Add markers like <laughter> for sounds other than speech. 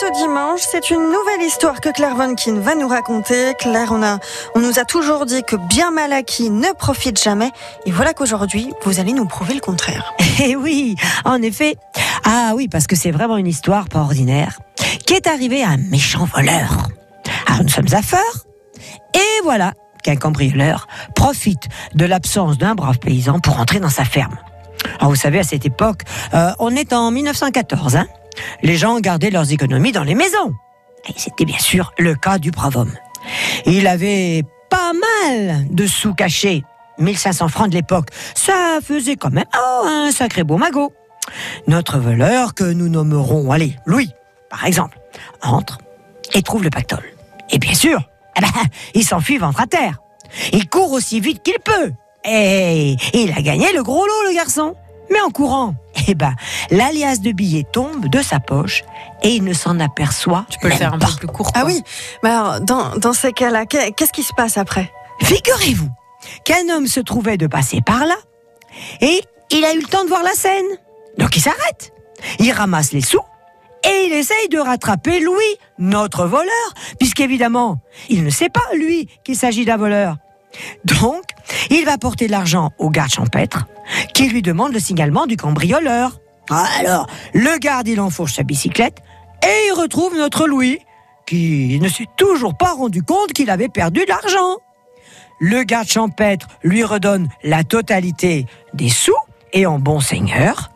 ce dimanche, c'est une nouvelle histoire que Claire Vonkin va nous raconter. Claire, on, on nous a toujours dit que bien mal acquis ne profite jamais. Et voilà qu'aujourd'hui, vous allez nous prouver le contraire. <laughs> Eh oui, en effet. Ah oui, parce que c'est vraiment une histoire pas ordinaire qui est arrivée à un méchant voleur. Alors nous sommes à Feur, et voilà qu'un cambrioleur profite de l'absence d'un brave paysan pour entrer dans sa ferme. Alors vous savez, à cette époque, euh, on est en 1914, hein les gens gardaient leurs économies dans les maisons. Et c'était bien sûr le cas du brave homme. Il avait pas mal de sous cachés. 1500 francs de l'époque. Ça faisait quand même oh, un sacré beau magot. Notre voleur, que nous nommerons, allez, Louis, par exemple, entre et trouve le pactole. Et bien sûr, eh ben, il s'enfuit ventre à terre. Il court aussi vite qu'il peut. Et il a gagné le gros lot, le garçon. Mais en courant, eh ben, l'alias de billets tombe de sa poche et il ne s'en aperçoit. Tu peux le faire un pas. peu plus court. Ah oui, mais alors, dans, dans ces cas-là, qu'est- qu'est-ce qui se passe après? Figurez-vous qu'un homme se trouvait de passer par là et il a eu le temps de voir la scène. Donc il s'arrête. Il ramasse les sous et il essaye de rattraper Louis, notre voleur, puisqu'évidemment, il ne sait pas, lui, qu'il s'agit d'un voleur. Donc, il va porter l'argent au garde champêtre qui lui demande le signalement du cambrioleur. Alors, le garde, il enfourche sa bicyclette et il retrouve notre Louis qui ne s'est toujours pas rendu compte qu'il avait perdu de l'argent. Le garde champêtre lui redonne la totalité des sous et en bon seigneur,